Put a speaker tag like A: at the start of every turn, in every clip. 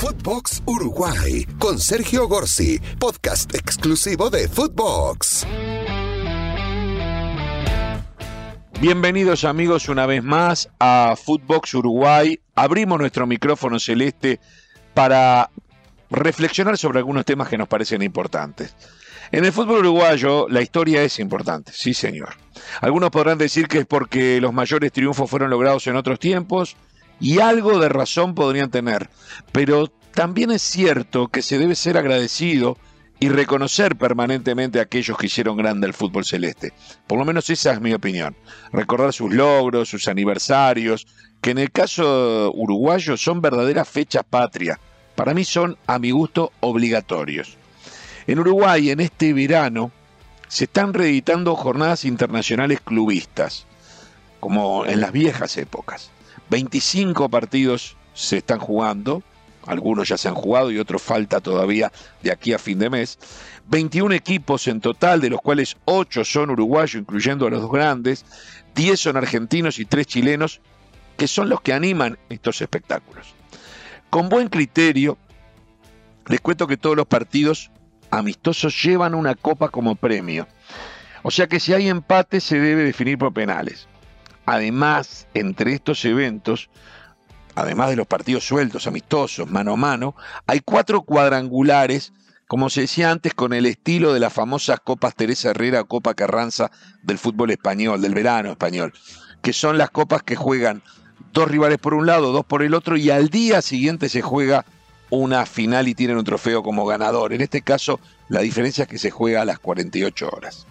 A: Footbox Uruguay con Sergio Gorsi, podcast exclusivo de Footbox.
B: Bienvenidos amigos una vez más a Footbox Uruguay. Abrimos nuestro micrófono celeste para reflexionar sobre algunos temas que nos parecen importantes. En el fútbol uruguayo la historia es importante, sí señor. Algunos podrán decir que es porque los mayores triunfos fueron logrados en otros tiempos y algo de razón podrían tener, pero también es cierto que se debe ser agradecido y reconocer permanentemente a aquellos que hicieron grande el fútbol celeste. Por lo menos esa es mi opinión. Recordar sus logros, sus aniversarios, que en el caso uruguayo son verdaderas fechas patria. Para mí son, a mi gusto, obligatorios. En Uruguay, en este verano, se están reeditando jornadas internacionales clubistas, como en las viejas épocas. 25 partidos se están jugando, algunos ya se han jugado y otros falta todavía de aquí a fin de mes. 21 equipos en total, de los cuales 8 son uruguayos, incluyendo a los dos grandes, 10 son argentinos y 3 chilenos, que son los que animan estos espectáculos. Con buen criterio, les cuento que todos los partidos amistosos llevan una copa como premio. O sea que si hay empate se debe definir por penales. Además, entre estos eventos, además de los partidos sueltos, amistosos, mano a mano, hay cuatro cuadrangulares, como se decía antes, con el estilo de las famosas Copas Teresa Herrera o Copa Carranza del fútbol español, del verano español, que son las copas que juegan dos rivales por un lado, dos por el otro, y al día siguiente se juega una final y tienen un trofeo como ganador. En este caso, la diferencia es que se juega a las 48 horas.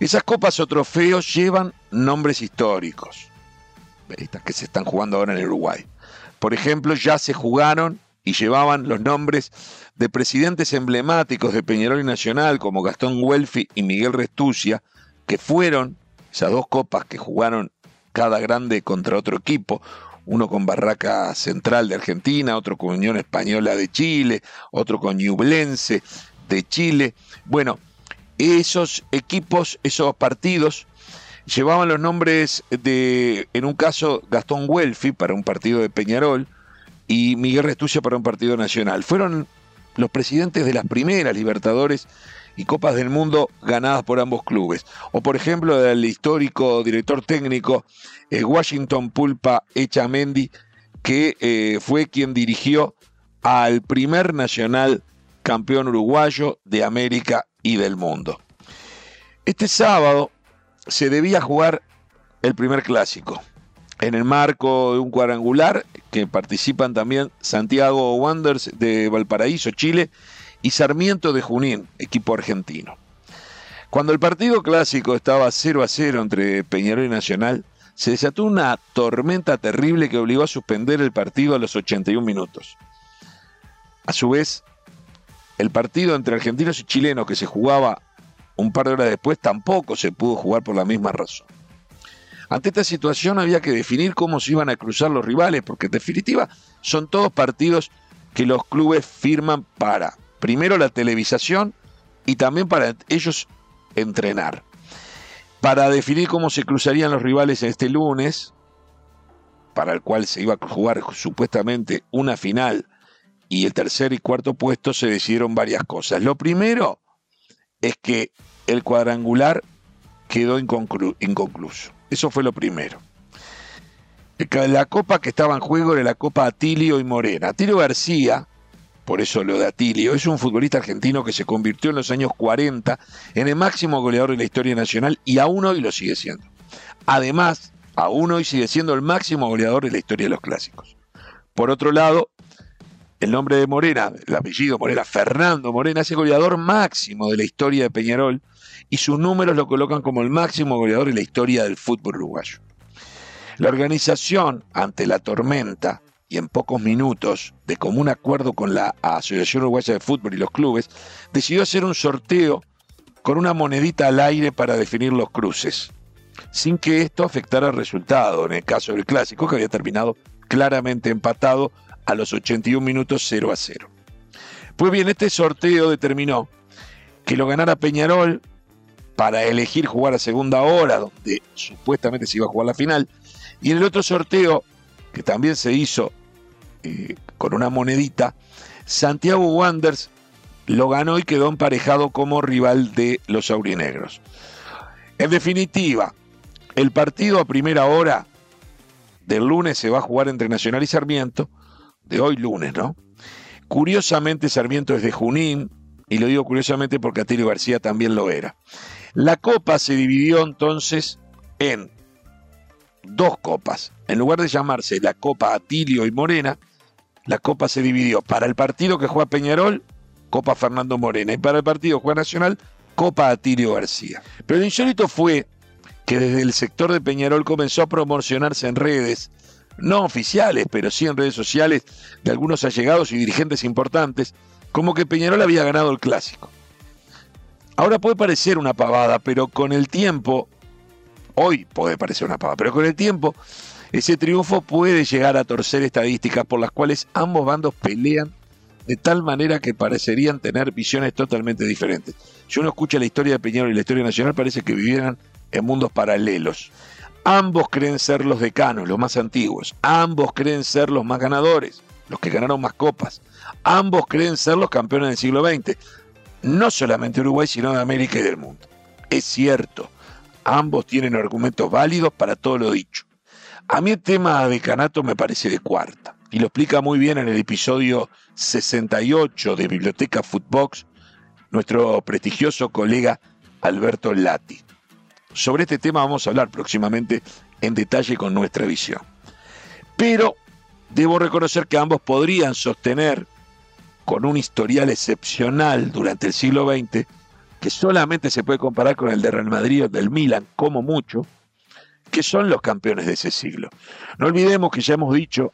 B: Esas copas o trofeos llevan nombres históricos, estas que se están jugando ahora en el Uruguay. Por ejemplo, ya se jugaron y llevaban los nombres de presidentes emblemáticos de Peñarol y Nacional, como Gastón Huelfi y Miguel Restucia, que fueron esas dos copas que jugaron cada grande contra otro equipo, uno con Barraca Central de Argentina, otro con Unión Española de Chile, otro con Ñublense de Chile. Bueno, esos equipos, esos partidos, llevaban los nombres de, en un caso, Gastón Huelfi para un partido de Peñarol y Miguel Restucia para un partido nacional. Fueron los presidentes de las primeras Libertadores y Copas del Mundo ganadas por ambos clubes. O por ejemplo del histórico director técnico eh, Washington Pulpa Echamendi, que eh, fue quien dirigió al primer nacional campeón uruguayo de América y del mundo. Este sábado se debía jugar el primer clásico, en el marco de un cuadrangular que participan también Santiago Wanderers de Valparaíso, Chile, y Sarmiento de Junín, equipo argentino. Cuando el partido clásico estaba 0 a 0 entre Peñarol y Nacional, se desató una tormenta terrible que obligó a suspender el partido a los 81 minutos. A su vez, el partido entre argentinos y chilenos que se jugaba un par de horas después tampoco se pudo jugar por la misma razón. Ante esta situación había que definir cómo se iban a cruzar los rivales, porque en definitiva son todos partidos que los clubes firman para Primero la televisación y también para ellos entrenar. Para definir cómo se cruzarían los rivales este lunes, para el cual se iba a jugar supuestamente una final y el tercer y cuarto puesto, se decidieron varias cosas. Lo primero es que el cuadrangular quedó inconcluso. Eso fue lo primero. La copa que estaba en juego era la copa Atilio y Morena. Atilio García, por eso lo de Atilio, es un futbolista argentino que se convirtió en los años 40 en el máximo goleador de la historia nacional y aún hoy lo sigue siendo. Además, aún hoy sigue siendo el máximo goleador de la historia de los clásicos. Por otro lado, el nombre de Morena, el apellido Morena, Fernando Morena, es el goleador máximo de la historia de Peñarol y sus números lo colocan como el máximo goleador de la historia del fútbol uruguayo. La organización, ante la tormenta, y en pocos minutos, de común acuerdo con la Asociación Uruguaya de Fútbol y los clubes, decidió hacer un sorteo con una monedita al aire para definir los cruces, sin que esto afectara el resultado, en el caso del clásico, que había terminado claramente empatado a los 81 minutos 0 a 0. Pues bien, este sorteo determinó que lo ganara Peñarol para elegir jugar a segunda hora, donde supuestamente se iba a jugar la final, y en el otro sorteo, que también se hizo eh, con una monedita, Santiago Wanderers lo ganó y quedó emparejado como rival de los aurinegros. En definitiva, el partido a primera hora del lunes se va a jugar entre Nacional y Sarmiento, de hoy lunes, ¿no? Curiosamente, Sarmiento es de Junín, y lo digo curiosamente porque Atilio García también lo era. La copa se dividió entonces en dos copas. En lugar de llamarse la Copa Atilio y Morena, la copa se dividió para el partido que juega Peñarol, Copa Fernando Morena, y para el partido que juega Nacional, Copa Atilio García. Pero lo insólito fue que desde el sector de Peñarol comenzó a promocionarse en redes, no oficiales, pero sí en redes sociales, de algunos allegados y dirigentes importantes, como que Peñarol había ganado el clásico. Ahora puede parecer una pavada, pero con el tiempo, hoy puede parecer una pavada, pero con el tiempo, ese triunfo puede llegar a torcer estadísticas por las cuales ambos bandos pelean de tal manera que parecerían tener visiones totalmente diferentes. Si uno escucha la historia de Peñarol y la historia nacional, parece que vivieran en mundos paralelos. Ambos creen ser los decanos, los más antiguos. Ambos creen ser los más ganadores, los que ganaron más copas. Ambos creen ser los campeones del siglo XX no solamente Uruguay, sino de América y del mundo. Es cierto, ambos tienen argumentos válidos para todo lo dicho. A mí el tema de Canato me parece de cuarta, y lo explica muy bien en el episodio 68 de Biblioteca Footbox nuestro prestigioso colega Alberto Lati. Sobre este tema vamos a hablar próximamente en detalle con nuestra visión. Pero debo reconocer que ambos podrían sostener con un historial excepcional durante el siglo XX, que solamente se puede comparar con el de Real Madrid o del Milan, como mucho, que son los campeones de ese siglo. No olvidemos que ya hemos dicho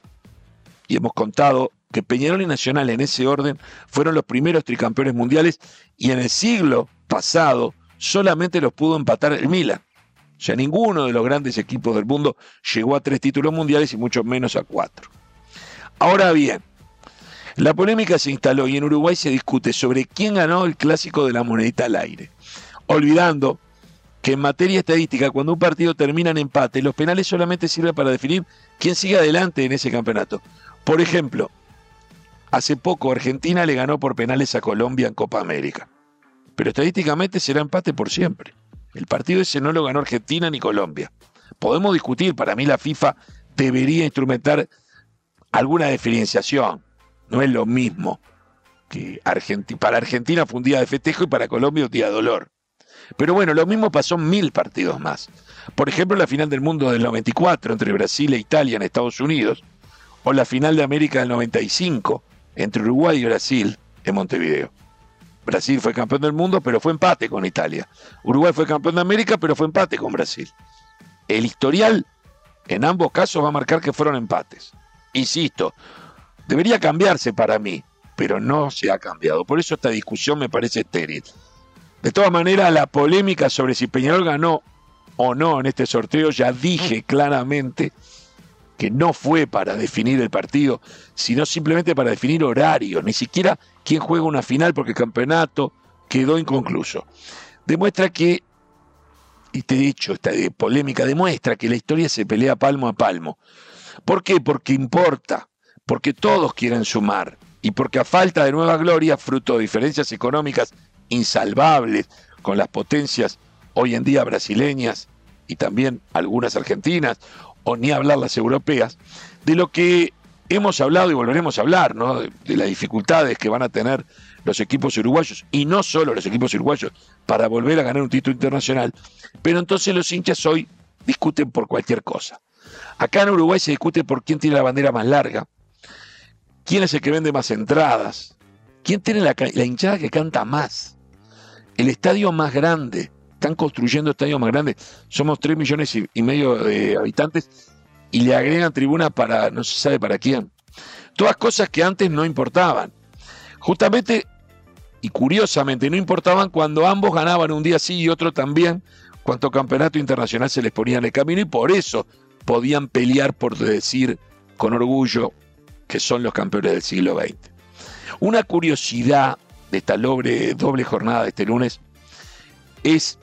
B: y hemos contado que Peñarol y Nacional en ese orden fueron los primeros tricampeones mundiales y en el siglo pasado solamente los pudo empatar el Milan. O sea, ninguno de los grandes equipos del mundo llegó a tres títulos mundiales y mucho menos a cuatro. Ahora bien, la polémica se instaló y en Uruguay se discute sobre quién ganó el clásico de la monedita al aire, olvidando que en materia estadística, cuando un partido termina en empate, los penales solamente sirven para definir quién sigue adelante en ese campeonato. Por ejemplo, hace poco Argentina le ganó por penales a Colombia en Copa América, pero estadísticamente será empate por siempre. El partido ese no lo ganó Argentina ni Colombia. Podemos discutir, para mí la FIFA debería instrumentar alguna diferenciación, no es lo mismo que para Argentina fue un día de festejo y para Colombia un día de dolor. Pero bueno, lo mismo pasó en mil partidos más. Por ejemplo, la final del mundo del 94 entre Brasil e Italia en Estados Unidos, o la final de América del 95 entre Uruguay y Brasil en Montevideo. Brasil fue campeón del mundo, pero fue empate con Italia. Uruguay fue campeón de América, pero fue empate con Brasil. El historial en ambos casos va a marcar que fueron empates. Insisto, Debería cambiarse para mí, pero no se ha cambiado. Por eso esta discusión me parece estéril. De todas maneras, la polémica sobre si Peñarol ganó o no en este sorteo, ya dije claramente que no fue para definir el partido, sino simplemente para definir horario, ni siquiera quién juega una final porque el campeonato quedó inconcluso. Demuestra que, y te he dicho, esta polémica demuestra que la historia se pelea palmo a palmo. ¿Por qué? Porque importa porque todos quieren sumar y porque a falta de nueva gloria, fruto de diferencias económicas insalvables con las potencias hoy en día brasileñas y también algunas argentinas, o ni hablar las europeas, de lo que hemos hablado y volveremos a hablar, ¿no? de, de las dificultades que van a tener los equipos uruguayos, y no solo los equipos uruguayos, para volver a ganar un título internacional, pero entonces los hinchas hoy discuten por cualquier cosa. Acá en Uruguay se discute por quién tiene la bandera más larga, ¿Quién es el que vende más entradas? ¿Quién tiene la, hinchada que canta más? El estadio más grande. Están construyendo estadios más grandes. Somos 3 millones y, medio de habitantes y le agregan tribuna para no se sabe para quién. Todas cosas que antes no importaban. Justamente y curiosamente no importaban cuando ambos ganaban un día sí y otro también, cuanto campeonato internacional se les ponía en el camino y por eso podían pelear por decir con orgullo que son los campeones del siglo XX. Una curiosidad de esta doble, doble jornada de este lunes es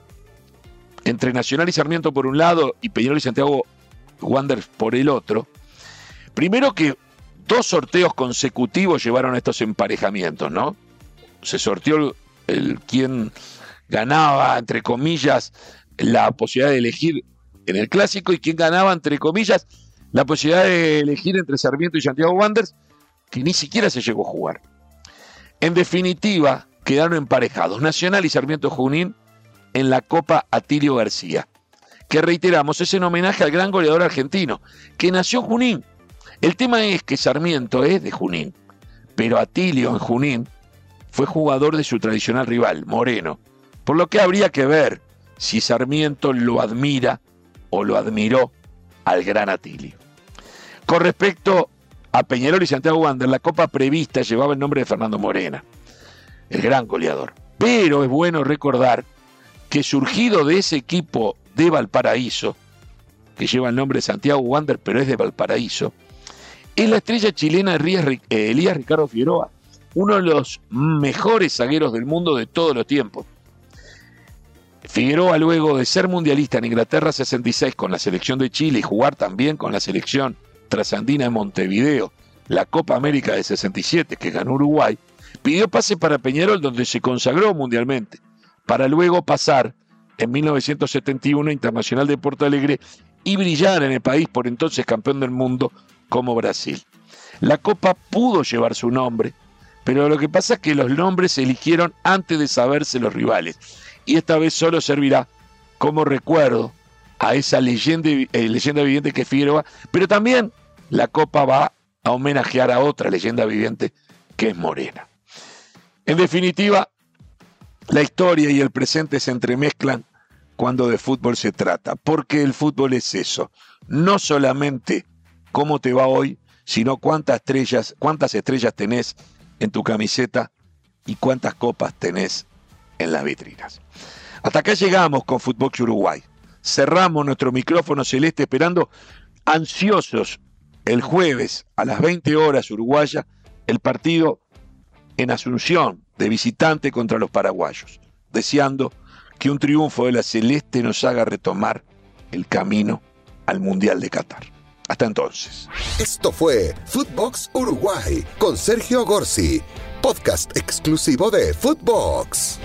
B: entre Nacional y Sarmiento por un lado y Peñarol y Santiago Wanderers por el otro. Primero que dos sorteos consecutivos llevaron a estos emparejamientos, ¿no? Se sorteó el, quien ganaba, entre comillas, la posibilidad de elegir en el clásico y quien ganaba, entre comillas, la posibilidad de elegir entre Sarmiento y Santiago Wanderers, que ni siquiera se llegó a jugar. En definitiva, quedaron emparejados Nacional y Sarmiento Junín en la Copa Atilio García, que reiteramos es en homenaje al gran goleador argentino, que nació Junín. El tema es que Sarmiento es de Junín, pero Atilio en Junín fue jugador de su tradicional rival, Moreno, por lo que habría que ver si Sarmiento lo admira o lo admiró al gran Atilio. Con respecto a Peñarol y Santiago Wander, la copa prevista llevaba el nombre de Fernando Morena, el gran goleador. Pero es bueno recordar que surgido de ese equipo de Valparaíso, que lleva el nombre de Santiago Wander, pero es de Valparaíso, es la estrella chilena eh, Elías Ricardo Figueroa, uno de los mejores zagueros del mundo de todos los tiempos. Figueroa, luego de ser mundialista en Inglaterra 66 con la selección de Chile y jugar también con la selección trasandina de Montevideo, la Copa América de 67 que ganó Uruguay, pidió pase para Peñarol donde se consagró mundialmente, para luego pasar en 1971 Internacional de Porto Alegre y brillar en el país por entonces campeón del mundo como Brasil. La Copa pudo llevar su nombre, pero lo que pasa es que los nombres se eligieron antes de saberse los rivales y esta vez solo servirá como recuerdo a esa leyenda, eh, leyenda viviente que es Figueroa, pero también la copa va a homenajear a otra leyenda viviente que es Morena. En definitiva, la historia y el presente se entremezclan cuando de fútbol se trata, porque el fútbol es eso, no solamente cómo te va hoy, sino cuántas estrellas, cuántas estrellas tenés en tu camiseta y cuántas copas tenés en las vitrinas. Hasta acá llegamos con Fútbol Uruguay. Cerramos nuestro micrófono celeste esperando ansiosos el jueves a las 20 horas uruguaya el partido en Asunción de visitante contra los paraguayos, deseando que un triunfo de la celeste nos haga retomar el camino al Mundial de Qatar. Hasta entonces.
A: Esto fue Footbox Uruguay con Sergio Gorsi, podcast exclusivo de Footbox.